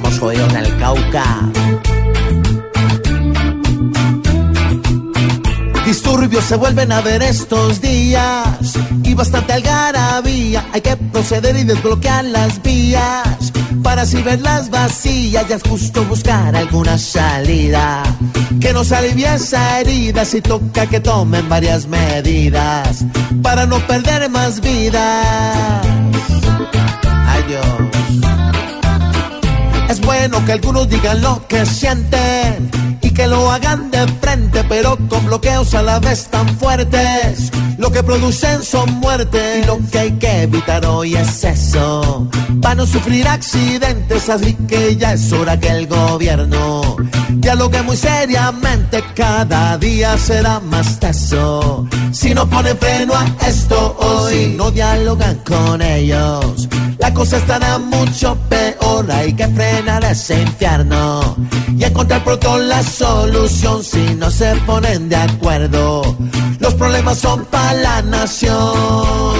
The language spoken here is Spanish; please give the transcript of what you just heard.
fuego en el Cauca. Disturbios se vuelven a ver estos días y bastante algarabía. Hay que proceder y desbloquear las vías para así verlas vacías. Ya es justo buscar alguna salida que nos alivie esa herida. Si toca que tomen varias medidas para no perder más vidas. Bueno que algunos digan lo que sienten y que lo hagan de frente, pero con bloqueos a la vez tan fuertes. Lo que producen son muertes lo que hay que evitar hoy es eso, para no sufrir accidentes. Así que ya es hora que el gobierno dialogue muy seriamente, cada día será más teso. Si no ponen freno a esto hoy, no dialogan con ellos. La cosa estará mucho peor, hay que frenar ese infierno y encontrar pronto la solución si no se ponen de acuerdo. Los problemas son para la nación.